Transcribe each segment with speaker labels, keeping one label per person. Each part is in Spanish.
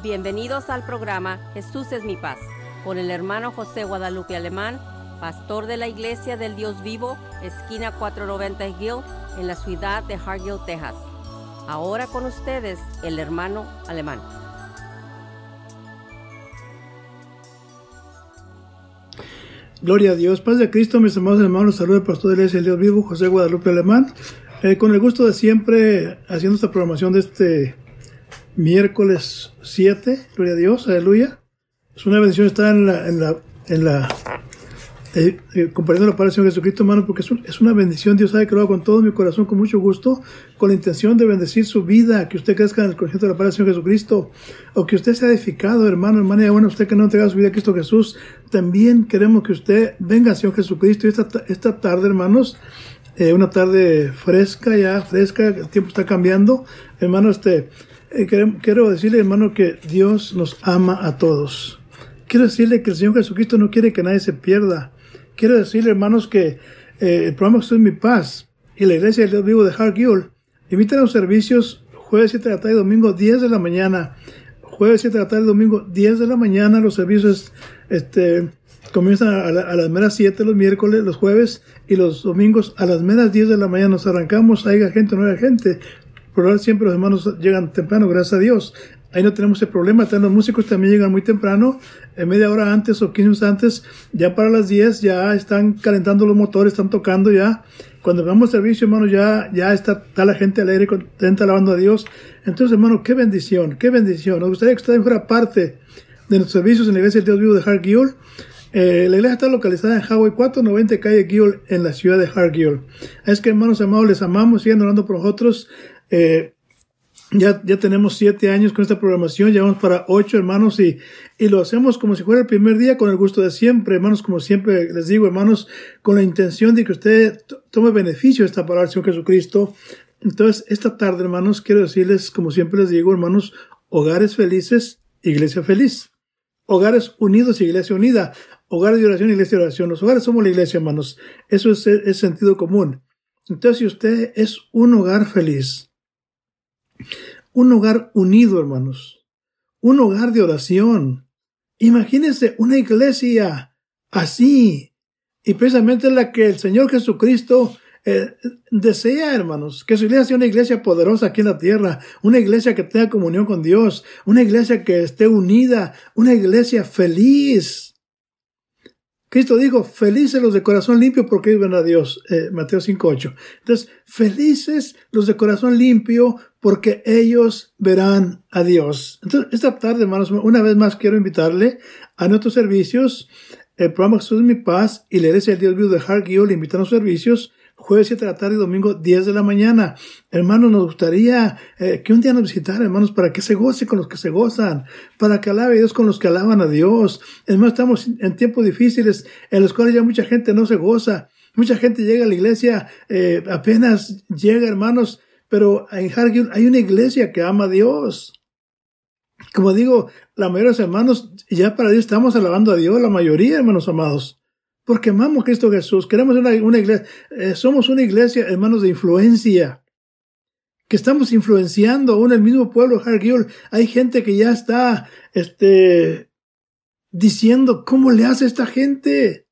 Speaker 1: Bienvenidos al programa Jesús es mi paz con el hermano José Guadalupe Alemán, pastor de la Iglesia del Dios Vivo, esquina 490 Hill, en la ciudad de Hargill, Texas. Ahora con ustedes el hermano Alemán.
Speaker 2: Gloria a Dios, paz de Cristo, mis amados hermanos, saludos al pastor de la Iglesia del Dios Vivo, José Guadalupe Alemán, eh, con el gusto de siempre haciendo esta programación de este miércoles 7, gloria a Dios, aleluya. Es una bendición estar en la, en la, en la eh, eh, compartiendo la palabra de Jesucristo, hermano, porque es, es, una bendición. Dios sabe que lo hago con todo mi corazón, con mucho gusto, con la intención de bendecir su vida, que usted crezca en el conocimiento de la palabra de Jesucristo, o que usted sea edificado, hermano, hermana, y bueno, usted que no ha entregado su vida a Cristo Jesús, también queremos que usted venga, Señor Jesucristo, y esta, esta tarde, hermanos, eh, una tarde fresca, ya fresca, el tiempo está cambiando, hermano, este, eh, quiero decirle, hermano, que Dios nos ama a todos. Quiero decirle que el Señor Jesucristo no quiere que nadie se pierda. Quiero decirle, hermanos, que eh, el programa Estoy en mi paz y la iglesia del Dios vivo de Hargill invitan a los servicios jueves 7 de la tarde y domingo 10 de la mañana. Jueves 7 de la tarde y domingo 10 de la mañana. Los servicios este, comienzan a, a, las meras 7 los miércoles, los jueves y los domingos a las meras 10 de la mañana. Nos arrancamos, haya gente o no haya gente por siempre los hermanos llegan temprano, gracias a Dios. Ahí no tenemos ese problema. Los músicos también llegan muy temprano, en media hora antes o 15 minutos antes. Ya para las 10 ya están calentando los motores, están tocando ya. Cuando vamos servicio, hermano, ya, ya está, está la gente alegre, contenta, alabando a Dios. Entonces, hermano, qué bendición, qué bendición. Nos gustaría que usted fuera parte de nuestros servicios en la iglesia del Dios vivo de Hargill. Eh, la iglesia está localizada en Hawaii 490 calle Gill en la ciudad de Hargill. Es que hermanos amados, les amamos, sigan orando por nosotros. Eh, ya, ya tenemos siete años con esta programación, ya vamos para ocho hermanos y, y lo hacemos como si fuera el primer día con el gusto de siempre, hermanos, como siempre les digo, hermanos, con la intención de que usted tome beneficio de esta palabra Señor Jesucristo. Entonces, esta tarde, hermanos, quiero decirles, como siempre les digo, hermanos, hogares felices, iglesia feliz. Hogares unidos, iglesia unida. Hogares de oración, iglesia de oración. Los hogares somos la iglesia, hermanos. Eso es, es sentido común. Entonces, si usted es un hogar feliz, un hogar unido, hermanos. Un hogar de oración. Imagínense una iglesia así. Y precisamente la que el Señor Jesucristo eh, desea, hermanos, que su iglesia sea una iglesia poderosa aquí en la tierra, una iglesia que tenga comunión con Dios, una iglesia que esté unida, una iglesia feliz. Cristo dijo, felices los de corazón limpio porque ellos ven a Dios, eh, Mateo 5.8. Entonces, felices los de corazón limpio porque ellos verán a Dios. Entonces, esta tarde, hermanos, una vez más quiero invitarle a nuestros servicios, el programa Jesús Mi Paz y la Iglesia del Dios Vivo de Hargill invitan a los servicios jueves 7 de la tarde y domingo 10 de la mañana. Hermanos, nos gustaría eh, que un día nos visitara, hermanos, para que se goce con los que se gozan, para que alabe a Dios con los que alaban a Dios. Hermanos, estamos en tiempos difíciles en los cuales ya mucha gente no se goza. Mucha gente llega a la iglesia, eh, apenas llega, hermanos, pero en Hargill hay una iglesia que ama a Dios. Como digo, la mayoría de los hermanos, ya para Dios estamos alabando a Dios, la mayoría, hermanos amados porque amamos a Cristo Jesús. Queremos una, iglesia, eh, somos una iglesia, hermanos, de influencia, que estamos influenciando aún el mismo pueblo de Hargill. Hay gente que ya está, este, diciendo, ¿cómo le hace esta gente?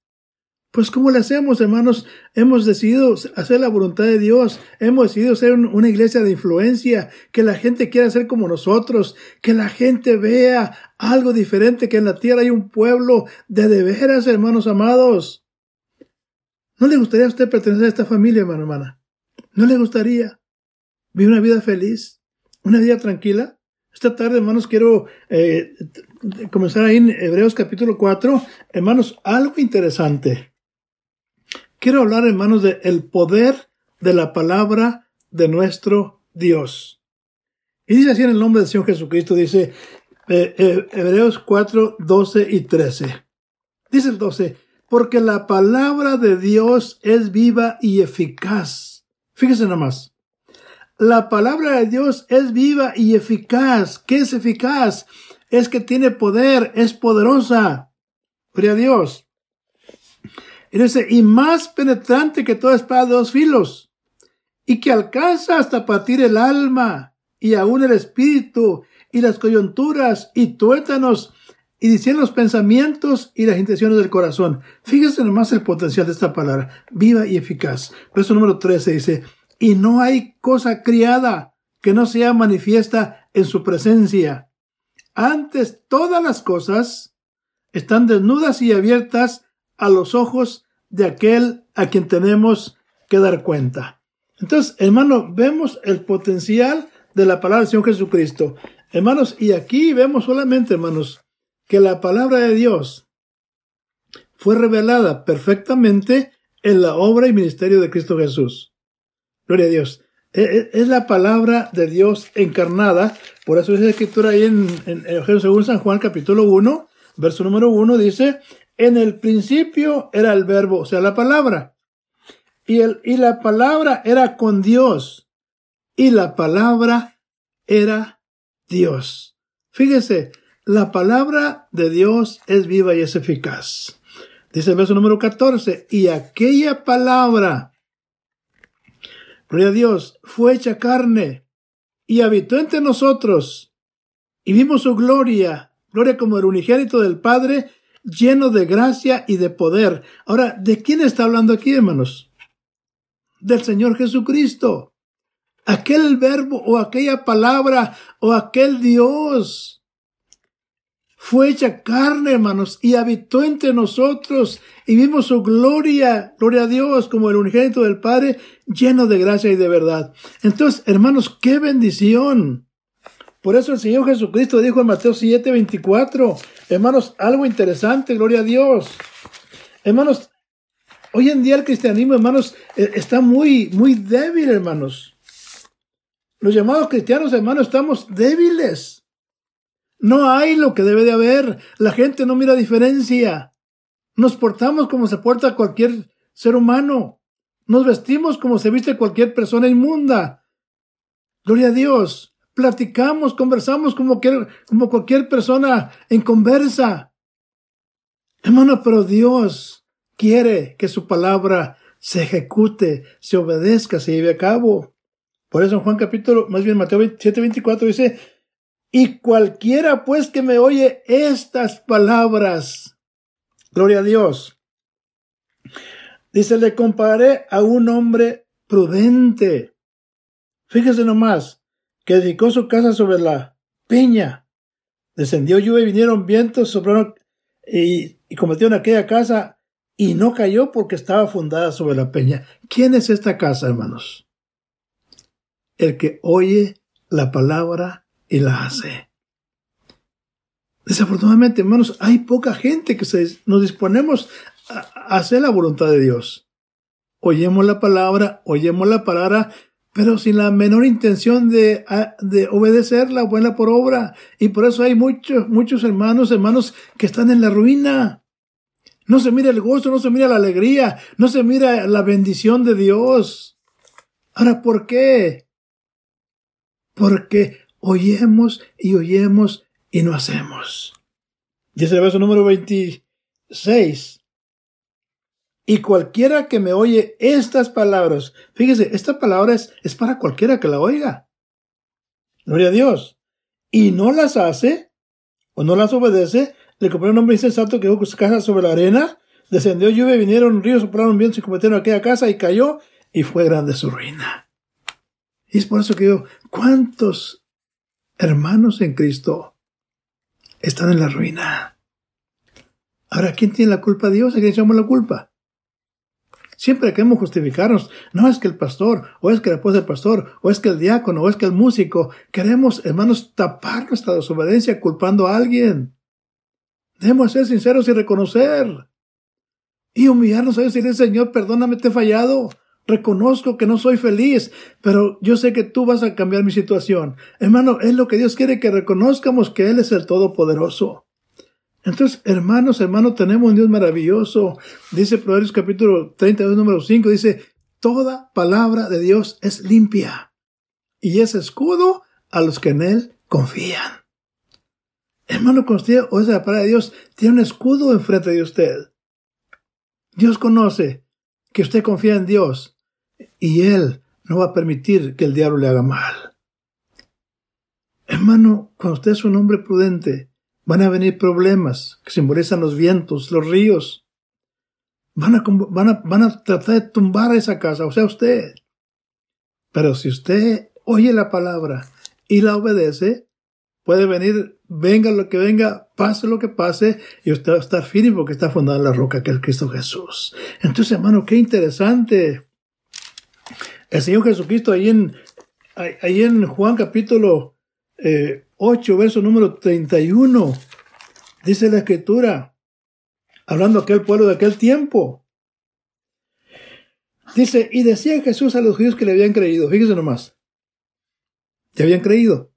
Speaker 2: Pues ¿cómo le hacemos, hermanos? Hemos decidido hacer la voluntad de Dios. Hemos decidido ser una iglesia de influencia, que la gente quiera ser como nosotros, que la gente vea algo diferente, que en la tierra hay un pueblo de de veras, hermanos amados. ¿No le gustaría a usted pertenecer a esta familia, hermano, hermana? ¿No le gustaría vivir una vida feliz? ¿Una vida tranquila? Esta tarde, hermanos, quiero eh, comenzar ahí en Hebreos capítulo 4. Hermanos, algo interesante. Quiero hablar, hermanos, de el poder de la palabra de nuestro Dios. Y dice así en el nombre del Señor Jesucristo, dice eh, eh, Hebreos 4, 12 y 13. Dice el 12, porque la palabra de Dios es viva y eficaz. Fíjese nada más. La palabra de Dios es viva y eficaz. ¿Qué es eficaz? Es que tiene poder, es poderosa. Gloria a Dios. Y dice, y más penetrante que toda espada de dos filos, y que alcanza hasta partir el alma y aún el espíritu, y las coyunturas y tuétanos y diciendo los pensamientos y las intenciones del corazón. Fíjese nomás el potencial de esta palabra, viva y eficaz. Verso número 13 dice, y no hay cosa criada que no sea manifiesta en su presencia. Antes todas las cosas están desnudas y abiertas a los ojos de aquel a quien tenemos que dar cuenta. Entonces, hermano, vemos el potencial de la palabra del Señor Jesucristo. Hermanos, y aquí vemos solamente, hermanos, que la palabra de Dios fue revelada perfectamente en la obra y ministerio de Cristo Jesús. Gloria a Dios. E, e, es la palabra de Dios encarnada. Por eso es la escritura ahí en, en Evangelio según San Juan capítulo 1, verso número 1, dice, en el principio era el verbo, o sea, la palabra. Y, el, y la palabra era con Dios. Y la palabra era Dios. Fíjese, la palabra de Dios es viva y es eficaz. Dice el verso número 14, y aquella palabra, gloria a Dios, fue hecha carne y habitó entre nosotros y vimos su gloria, gloria como el unigénito del Padre, lleno de gracia y de poder. Ahora, ¿de quién está hablando aquí, hermanos? Del Señor Jesucristo. Aquel verbo o aquella palabra o aquel Dios fue hecha carne, hermanos, y habitó entre nosotros, y vimos su gloria, gloria a Dios, como el unigénito del Padre, lleno de gracia y de verdad. Entonces, hermanos, qué bendición. Por eso el Señor Jesucristo dijo en Mateo 7, 24, hermanos, algo interesante, gloria a Dios. Hermanos, hoy en día el cristianismo, hermanos, e, está muy, muy débil, hermanos. Los llamados cristianos, hermanos, estamos débiles. No hay lo que debe de haber. La gente no mira diferencia. Nos portamos como se porta cualquier ser humano. Nos vestimos como se viste cualquier persona inmunda. Gloria a Dios. Platicamos, conversamos como, como cualquier persona en conversa. Hermano, pero Dios quiere que su palabra se ejecute, se obedezca, se lleve a cabo. Por eso en Juan capítulo, más bien Mateo 7:24 dice, y cualquiera pues que me oye estas palabras, gloria a Dios, dice, le comparé a un hombre prudente. Fíjese nomás, que dedicó su casa sobre la peña. Descendió lluvia y vinieron vientos, soplaron y, y en aquella casa y no cayó porque estaba fundada sobre la peña. ¿Quién es esta casa, hermanos? El que oye la palabra y la hace. Desafortunadamente, hermanos, hay poca gente que se, nos disponemos a, hacer la voluntad de Dios. Oyemos la palabra, oyemos la palabra, pero sin la menor intención de, de obedecerla, buena por obra. Y por eso hay muchos, muchos hermanos, hermanos que están en la ruina. No se mira el gozo, no se mira la alegría, no se mira la bendición de Dios. Ahora, ¿por qué? Porque oyemos y oyemos y no hacemos. Dice el verso número 26. Y cualquiera que me oye estas palabras, fíjese, esta palabra es, para cualquiera que la oiga. Gloria a Dios. Y no las hace, o no las obedece, le compré un hombre insensato que dejó su casa sobre la arena, descendió lluvia, vinieron ríos, soplaron vientos y cometieron aquella casa y cayó, y fue grande su ruina. Y es por eso que digo, ¿cuántos hermanos en Cristo están en la ruina. Ahora, ¿quién tiene la culpa? Dios, ¿a quién echamos la culpa? Siempre queremos justificarnos. No es que el pastor, o es que esposa del pastor, o es que el diácono, o es que el músico. Queremos, hermanos, tapar nuestra desobediencia culpando a alguien. Debemos ser sinceros y reconocer. Y humillarnos a decirle, Señor, perdóname, te he fallado. Reconozco que no soy feliz, pero yo sé que tú vas a cambiar mi situación. Hermano, es lo que Dios quiere que reconozcamos que Él es el Todopoderoso. Entonces, hermanos, hermanos, tenemos un Dios maravilloso. Dice Proverbios capítulo 32, número 5, dice, toda palabra de Dios es limpia y es escudo a los que en Él confían. Hermano, usted oye la palabra de Dios, tiene un escudo enfrente de usted. Dios conoce que usted confía en Dios y Él no va a permitir que el diablo le haga mal. Hermano, cuando usted es un hombre prudente, van a venir problemas que simbolizan los vientos, los ríos. Van a, van a, van a tratar de tumbar esa casa, o sea, usted. Pero si usted oye la palabra y la obedece, puede venir, venga lo que venga, pase lo que pase, y usted va a estar firme porque está fundada en la roca que es Cristo Jesús. Entonces, hermano, qué interesante. El Señor Jesucristo ahí en, ahí en Juan capítulo 8, eh, verso número 31, dice la escritura, hablando aquel pueblo de aquel tiempo. Dice, y decía Jesús a los judíos que le habían creído, fíjese nomás, que habían creído.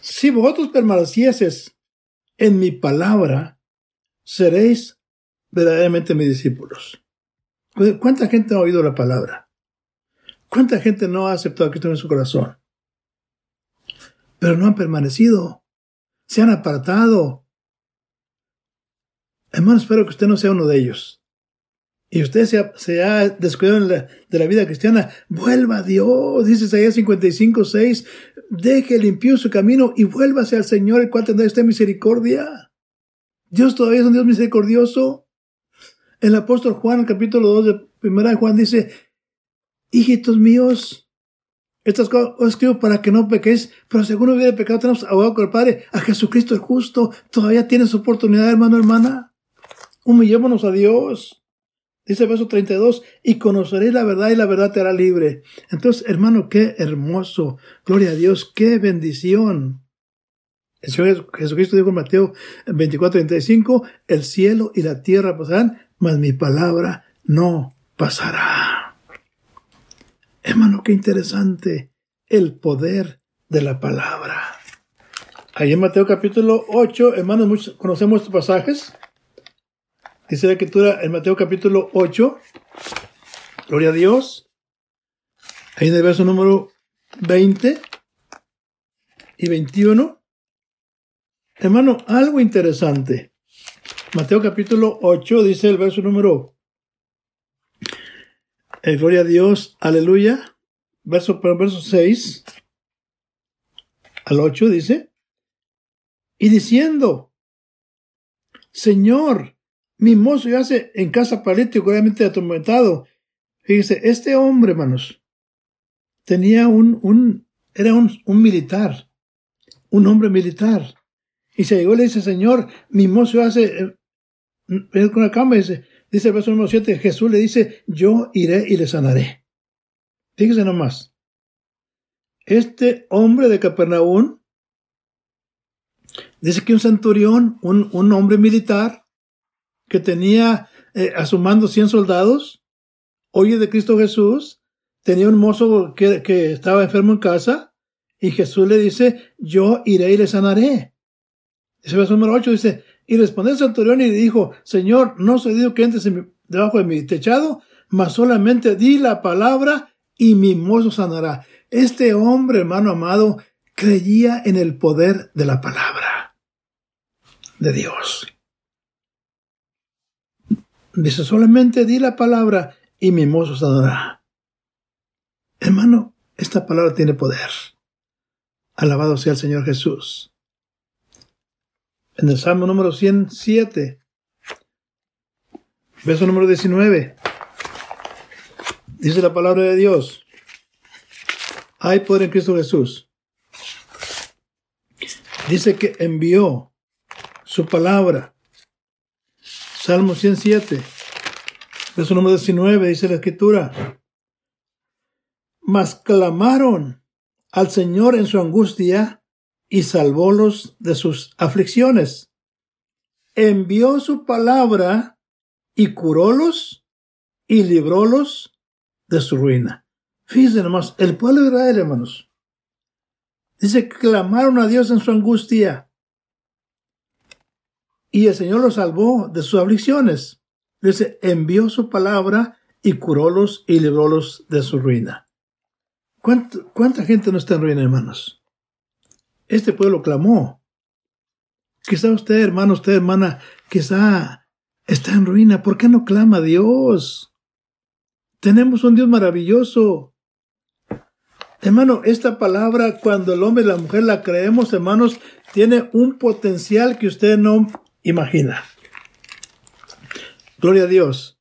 Speaker 2: Si vosotros permanecieses en mi palabra, seréis verdaderamente mis discípulos. ¿Cuánta gente ha oído la palabra? ¿Cuánta gente no ha aceptado a Cristo en su corazón? Pero no han permanecido, se han apartado. Hermano, espero que usted no sea uno de ellos. Y usted se ha, descuidado de la vida cristiana, vuelva a Dios, dice Isaías 55, 6, deje limpio su camino y vuélvase al Señor, el cual tendrá usted misericordia. Dios todavía es un Dios misericordioso. El apóstol Juan, el capítulo 2 de primera de Juan, dice, hijitos míos, estas cosas os escribo para que no pequéis, pero según hubiera pecado, tenemos abogado con el Padre, a Jesucristo el justo. Todavía tienes oportunidad, hermano, hermana. Humillémonos a Dios. Dice el verso 32, y conoceréis la verdad y la verdad te hará libre. Entonces, hermano, qué hermoso. Gloria a Dios, qué bendición. El Señor Jesucristo dijo en Mateo 24, 35, el cielo y la tierra pasarán, mas mi palabra no pasará. Hermano, qué interesante el poder de la palabra. Ahí en Mateo capítulo 8, hermanos, muchos conocemos estos pasajes. Dice la escritura en Mateo capítulo 8, gloria a Dios. Ahí en el verso número 20 y 21. Hermano, algo interesante. Mateo capítulo 8 dice el verso número eh, gloria a Dios, aleluya. Verso, verso 6 al 8 dice, y diciendo, Señor, mi mozo yace en casa paralítico, obviamente atormentado. Fíjese, este hombre, hermanos, tenía un, un era un, un, militar, un hombre militar. Y se llegó y le dice, Señor, mi mozo hace con la cama y dice, Dice el verso número 7, Jesús le dice, yo iré y le sanaré. Fíjese nomás. Este hombre de Capernaum, dice que un centurión, un, un hombre militar, que tenía eh, a su mando 100 soldados, oye de Cristo Jesús, tenía un mozo que, que estaba enfermo en casa, y Jesús le dice, yo iré y le sanaré. El verso número 8, dice, y respondió el centurión y dijo, Señor, no soy Dios que entres debajo de mi techado, mas solamente di la palabra y mi mozo sanará. Este hombre, hermano amado, creía en el poder de la palabra de Dios. Dice, solamente di la palabra y mi mozo sanará. Hermano, esta palabra tiene poder. Alabado sea el Señor Jesús en el Salmo número 107, verso número 19. Dice la palabra de Dios. Hay poder en Cristo Jesús. Dice que envió su palabra. Salmo 107, verso número 19, dice la escritura. Mas clamaron al Señor en su angustia y salvólos de sus aflicciones. Envió su palabra y curólos y librólos de su ruina. Fíjense nomás, el pueblo de Israel, hermanos, dice que clamaron a Dios en su angustia y el Señor los salvó de sus aflicciones. Dice, envió su palabra y curólos y librólos de su ruina. ¿Cuánta, ¿Cuánta gente no está en ruina, hermanos? Este pueblo clamó. Quizá usted, hermano, usted, hermana, quizá está en ruina. ¿Por qué no clama a Dios? Tenemos un Dios maravilloso. Hermano, esta palabra, cuando el hombre y la mujer la creemos, hermanos, tiene un potencial que usted no imagina. Gloria a Dios.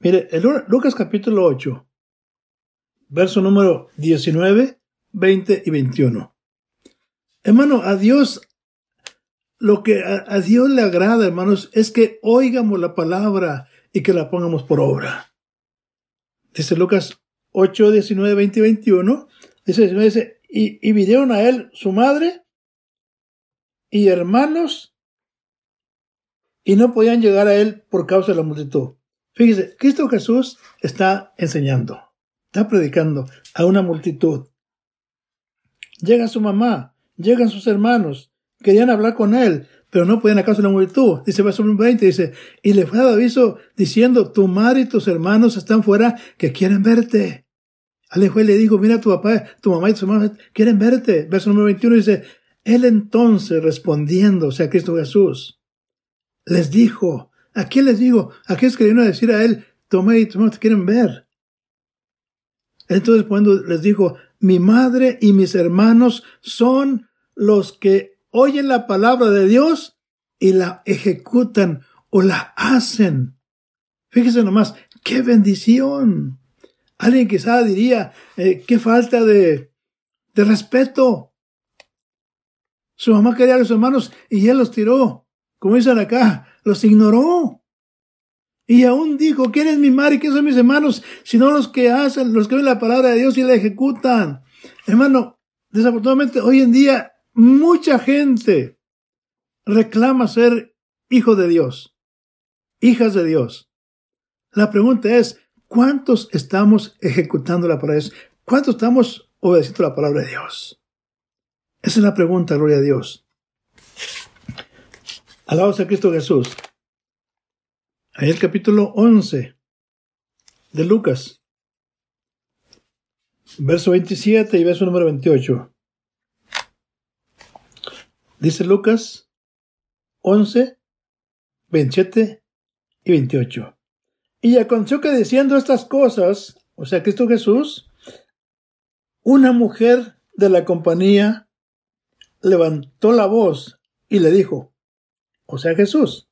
Speaker 2: Mire, Lucas capítulo 8, verso número 19, 20 y 21. Hermano, a Dios, lo que a, Dios le agrada, hermanos, es que oigamos la palabra y que la pongamos por obra. Dice Lucas 8, 19, 20 y 21. Dice, y, y vinieron a él su madre y hermanos y no podían llegar a él por causa de la multitud. Fíjese, Cristo Jesús está enseñando, está predicando a una multitud. Llega su mamá, llegan sus hermanos, querían hablar con él, pero no podían acaso la multitud. Dice verso 20, dice, y le fue dado aviso diciendo, tu madre y tus hermanos están fuera que quieren verte. Ale fue y le dijo, mira tu papá, tu mamá y tus hermanos quieren verte. Verso número 21 dice, él entonces respondiendo, o sea, Cristo Jesús, les dijo, ¿a quién les digo? ¿A quién es que le a decir a él, tu mamá y tus hermanos te quieren ver? Entonces cuando les dijo, mi madre y mis hermanos son los que oyen la palabra de Dios y la ejecutan o la hacen. Fíjese nomás, qué bendición. Alguien quizá diría, eh, qué falta de, de respeto. Su mamá quería a los hermanos y él los tiró. Como dicen acá, los ignoró. Y aún dijo, ¿quién es mi madre y quién son mis hermanos? Sino los que hacen, los que ven la palabra de Dios y la ejecutan. Hermano, desafortunadamente hoy en día Mucha gente reclama ser hijo de Dios, hijas de Dios. La pregunta es, ¿cuántos estamos ejecutando la palabra de Dios? ¿Cuántos estamos obedeciendo la palabra de Dios? Esa es la pregunta, gloria a Dios. Alabados a Cristo Jesús. Ahí el capítulo 11 de Lucas, verso 27 y verso número 28. Dice Lucas 11, 27 y 28. Y aconteció que diciendo estas cosas, o sea, Cristo Jesús, una mujer de la compañía levantó la voz y le dijo, o sea, Jesús,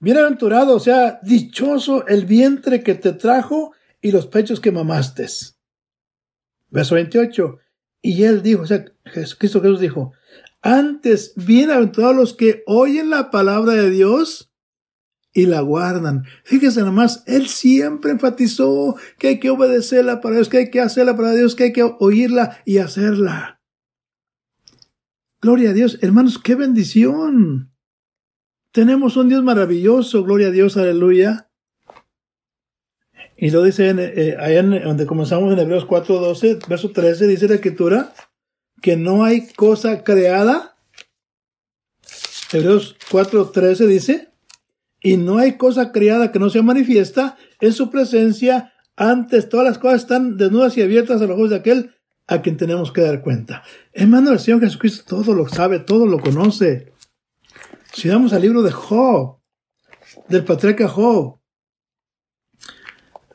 Speaker 2: bienaventurado, o sea, dichoso el vientre que te trajo y los pechos que mamaste. Verso 28. Y él dijo, o sea, Cristo Jesús dijo, antes, bienaventurados los que oyen la palabra de Dios y la guardan. Fíjese nomás, él siempre enfatizó que hay que obedecerla para Dios, que hay que hacerla para Dios, que hay que oírla y hacerla. Gloria a Dios, hermanos, qué bendición. Tenemos un Dios maravilloso, gloria a Dios, aleluya. Y lo dice en, eh, allá en, donde comenzamos en Hebreos 4.12, verso 13, dice la escritura, que no hay cosa creada. Hebreos 4:13 dice, y no hay cosa creada que no sea manifiesta en su presencia. Antes todas las cosas están desnudas y abiertas a los ojos de aquel a quien tenemos que dar cuenta. Hermano, el Señor Jesucristo todo lo sabe, todo lo conoce. Si damos al libro de Job, del patriarca Job,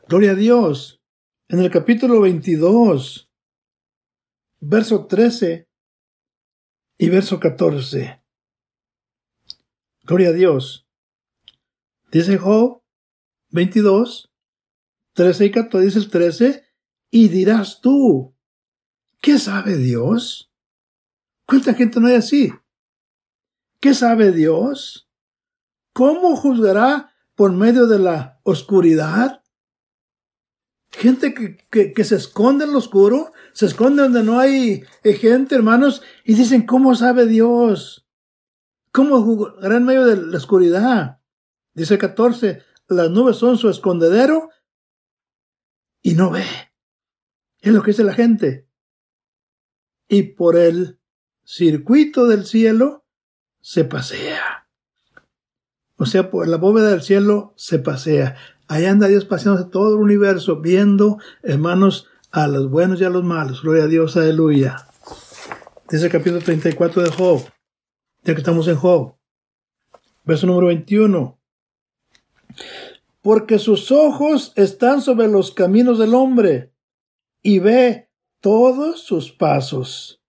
Speaker 2: gloria a Dios, en el capítulo 22, verso 13 y verso 14. Gloria a Dios. Dice Job 22, 13 y 14, dice el 13, y dirás tú, ¿qué sabe Dios? ¿Cuánta gente no hay así? ¿Qué sabe Dios? ¿Cómo juzgará por medio de la oscuridad? Gente que, que, se esconde en lo oscuro, se esconde donde no hay gente, hermanos, y dicen, ¿cómo sabe Dios? ¿Cómo jugará en medio de la oscuridad? Dice 14, las nubes son su escondedero y no ve. Es lo que dice la gente. Y por el circuito del cielo se pasea. O sea, por la bóveda del cielo se pasea. Allá anda Dios paseándose todo el universo, viendo, hermanos, a los buenos y a los malos. Gloria a Dios, aleluya. Dice el capítulo 34 de Job, ya que estamos en Job. Verso número 21. Porque sus ojos están sobre los caminos del hombre, y ve todos sus pasos.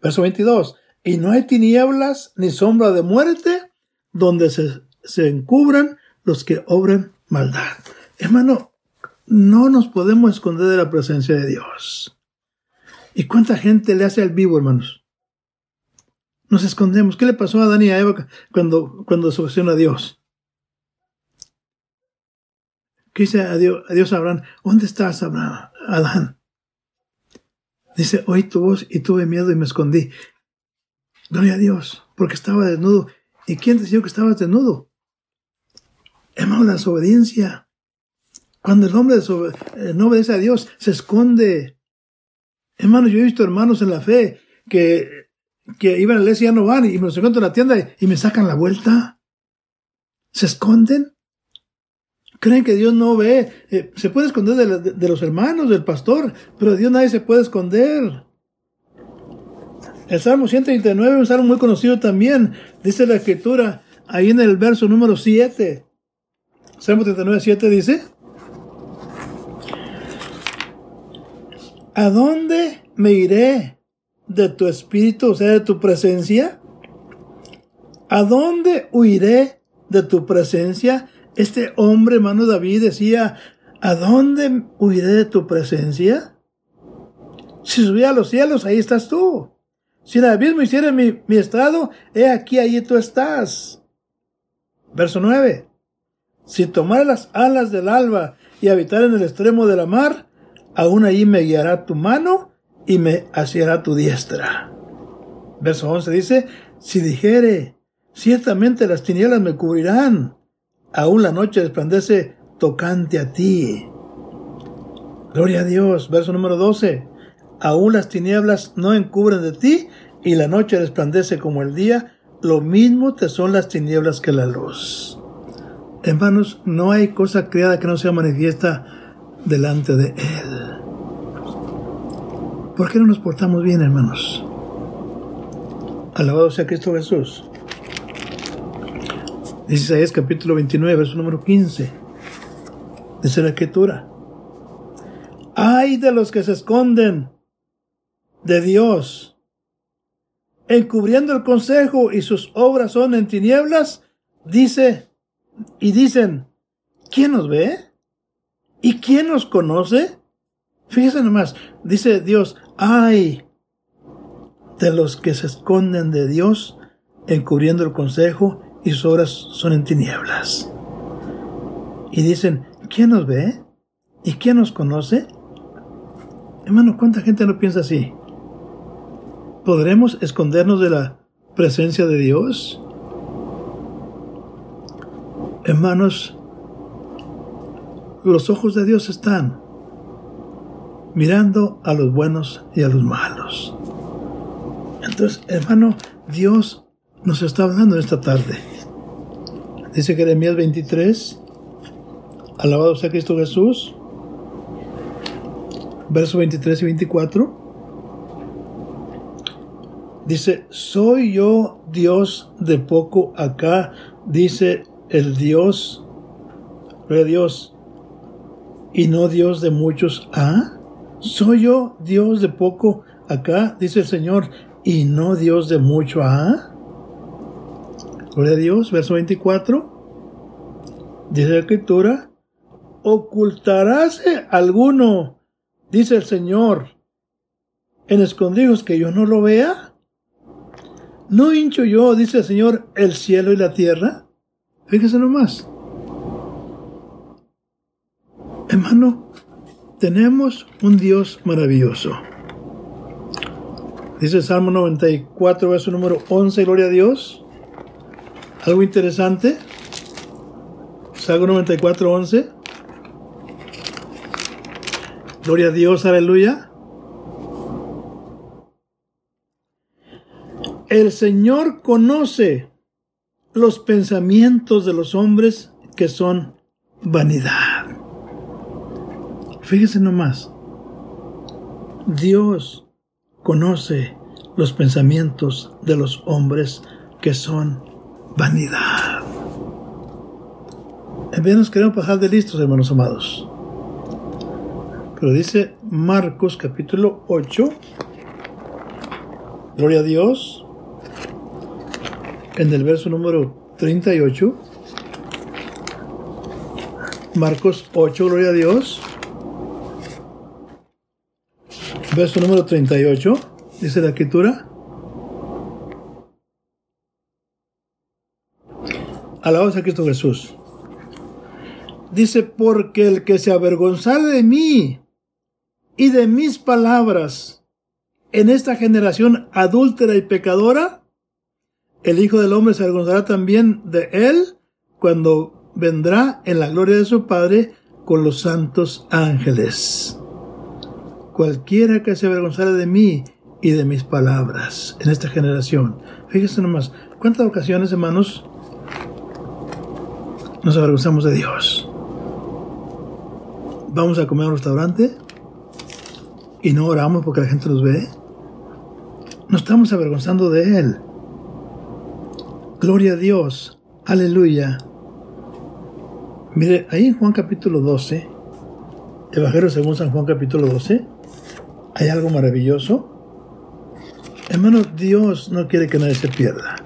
Speaker 2: Verso 22. Y no hay tinieblas ni sombra de muerte donde se, se encubran los que obran maldad. Hermano, no nos podemos esconder de la presencia de Dios. ¿Y cuánta gente le hace al vivo, hermanos? Nos escondemos. ¿Qué le pasó a Adán y a Eva cuando, cuando se a Dios? ¿Qué dice a Dios, a Dios Abraham? ¿Dónde estás, Abraham? Adán? Dice, oí tu voz y tuve miedo y me escondí. Gloria a Dios, porque estaba desnudo. ¿Y quién te dijo que estabas desnudo? Hermano, la desobediencia. Cuando el hombre eh, no obedece a Dios, se esconde. Hermano, yo he visto hermanos en la fe que, que iban a la iglesia y ya no van y me los encuentro en la tienda y me sacan la vuelta. Se esconden. Creen que Dios no ve. Eh, se puede esconder de, los hermanos, del pastor, pero de Dios nadie se puede esconder. El Salmo 139, un salmo muy conocido también, dice la escritura, ahí en el verso número 7. Salmo 39, 7 dice, ¿A dónde me iré de tu espíritu, o sea, de tu presencia? ¿A dónde huiré de tu presencia? Este hombre, hermano David, decía, ¿a dónde huiré de tu presencia? Si subí a los cielos, ahí estás tú. Si el abismo hiciera mi, mi estrado, he aquí, ahí tú estás. Verso 9. Si tomara las alas del alba y habitar en el extremo de la mar, aún allí me guiará tu mano y me asiará tu diestra. Verso 11 dice, si dijere, ciertamente las tinieblas me cubrirán, aún la noche resplandece tocante a ti. Gloria a Dios. Verso número 12. Aún las tinieblas no encubren de ti y la noche resplandece como el día. Lo mismo te son las tinieblas que la luz. Hermanos, no hay cosa creada que no sea manifiesta delante de Él. ¿Por qué no nos portamos bien, hermanos? Alabado sea Cristo Jesús. Dice Isaías capítulo 29, verso número 15. Dice la escritura. Ay de los que se esconden de Dios, encubriendo el consejo y sus obras son en tinieblas, dice, y dicen, ¿quién nos ve? ¿Y quién nos conoce? Fíjese nomás, dice Dios, ay de los que se esconden de Dios, encubriendo el consejo y sus obras son en tinieblas. Y dicen, ¿quién nos ve? ¿Y quién nos conoce? Hermano, ¿cuánta gente no piensa así? ¿Podremos escondernos de la presencia de Dios? Hermanos, los ojos de Dios están mirando a los buenos y a los malos. Entonces, hermano, Dios nos está hablando esta tarde. Dice Jeremías 23, alabado sea Cristo Jesús, versos 23 y 24. Dice, soy yo Dios de poco acá, dice el Dios, de Dios, y no Dios de muchos. Ah, soy yo Dios de poco acá, dice el Señor, y no Dios de mucho. Ah. Gloria a Dios, verso 24. Dice la escritura, ocultaráse alguno, dice el Señor, en escondidos que yo no lo vea. ¿No hincho yo, dice el Señor, el cielo y la tierra? Fíjese nomás. Hermano, tenemos un Dios maravilloso. Dice Salmo 94, verso número 11, gloria a Dios. Algo interesante. Salmo 94, 11. Gloria a Dios, aleluya. El Señor conoce los pensamientos de los hombres que son vanidad. Fíjese nomás. Dios conoce los pensamientos de los hombres que son vanidad. En vez nos queremos pasar de listos, hermanos amados. Pero dice Marcos capítulo 8. Gloria a Dios. En el verso número 38. Marcos 8, gloria a Dios. Verso número 38. Dice la escritura. Alabados a Cristo Jesús. Dice, porque el que se avergonzare de mí y de mis palabras en esta generación adúltera y pecadora, el Hijo del Hombre se avergonzará también de él cuando vendrá en la gloria de su Padre con los santos ángeles. Cualquiera que se avergonzare de mí y de mis palabras en esta generación. Fíjese nomás, ¿cuántas ocasiones, hermanos, nos avergonzamos de Dios. Vamos a comer a un restaurante y no oramos porque la gente nos ve. No estamos avergonzando de Él. Gloria a Dios. Aleluya. Mire, ahí en Juan capítulo 12, Evangelio según San Juan capítulo 12, hay algo maravilloso. Hermano, Dios no quiere que nadie se pierda.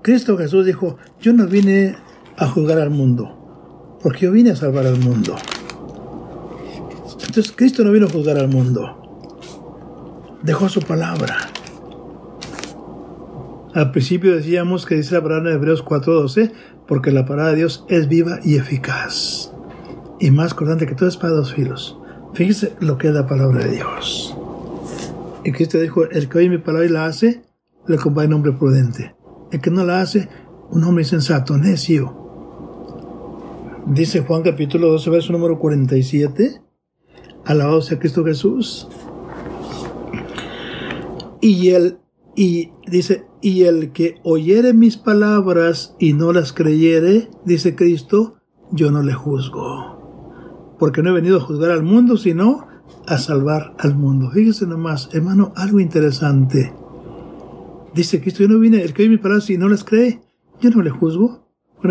Speaker 2: Cristo Jesús dijo, yo no vine a juzgar al mundo, porque yo vine a salvar al mundo. Entonces Cristo no vino a juzgar al mundo, dejó su palabra. Al principio decíamos que dice la palabra en Hebreos 4:12, porque la palabra de Dios es viva y eficaz, y más cortante que todo para dos filos. Fíjese lo que es la palabra de Dios. Y Cristo dijo, el que oye mi palabra y la hace, le compara un hombre prudente. El que no la hace, un hombre insensato, necio. Dice Juan capítulo 12, verso número 47. Alabado sea Cristo Jesús. Y el, y dice, y el que oyere mis palabras y no las creyere, dice Cristo, yo no le juzgo. Porque no he venido a juzgar al mundo, sino a salvar al mundo. Fíjese nomás, hermano, algo interesante. Dice Cristo, yo no vine, el que oye mis palabras y no las cree, yo no le juzgo. A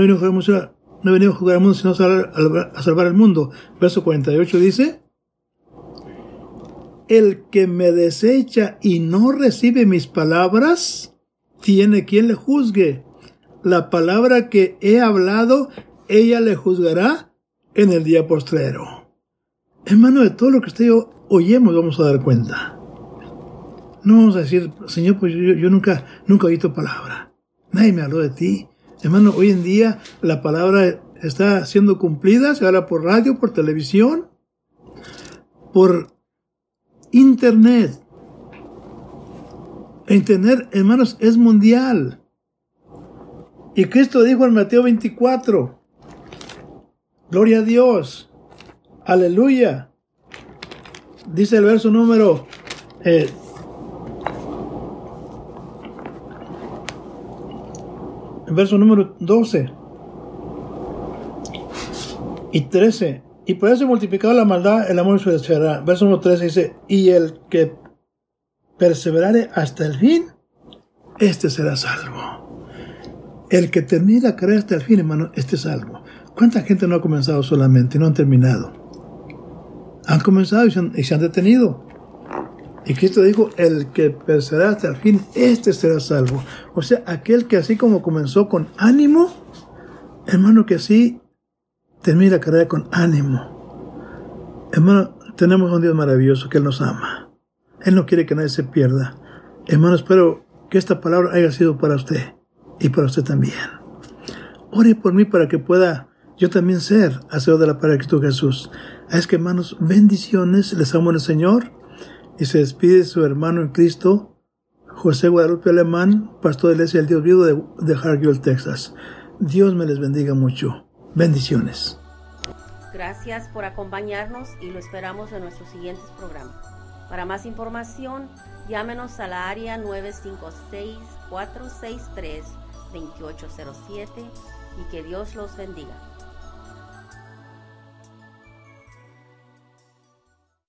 Speaker 2: no he venido a jugar al mundo, sino a salvar, al mundo. Verso 48 dice, el que me desecha y no recibe mis palabras, tiene quien le juzgue. La palabra que he hablado, ella le juzgará en el día postrero. Hermano, de todo lo que usted yo oyemos vamos a dar cuenta. No vamos a decir, Señor, pues yo, nunca, nunca he oído palabra. Nadie me habló de ti. Hermano, hoy en día la palabra está siendo cumplida, se habla por radio, por televisión, por internet. Internet, hermanos, es mundial. Y Cristo dijo en Mateo 24, Gloria a Dios, aleluya. Dice el verso número eh, el verso número 12 y 13. Y por eso multiplicado la maldad, el amor se deshacerá. Verso número 13 dice, y el que perseverare hasta el fin, este será salvo. El que termine la carrera hasta el fin, hermano, este es salvo. ¿Cuánta gente no ha comenzado solamente y no han terminado? Han comenzado y se han, y se han detenido. Y Cristo dijo, el que perseverará hasta el fin, este será salvo. O sea, aquel que así como comenzó con ánimo, hermano, que así termina la carrera con ánimo. Hermano, tenemos un Dios maravilloso que Él nos ama. Él no quiere que nadie se pierda. Hermano, espero que esta palabra haya sido para usted y para usted también. Ore por mí para que pueda yo también ser hacedor de la palabra de Cristo Jesús. Es que hermanos, bendiciones, les amo en el Señor y se despide su hermano en Cristo, José Guadalupe Alemán, pastor de la Iglesia del Dios Vivo de, de Hargill, Texas. Dios me les bendiga mucho. Bendiciones.
Speaker 1: Gracias por acompañarnos y lo esperamos en nuestros siguientes programas. Para más información, llámenos a la área 956-463-2807 y que Dios los bendiga.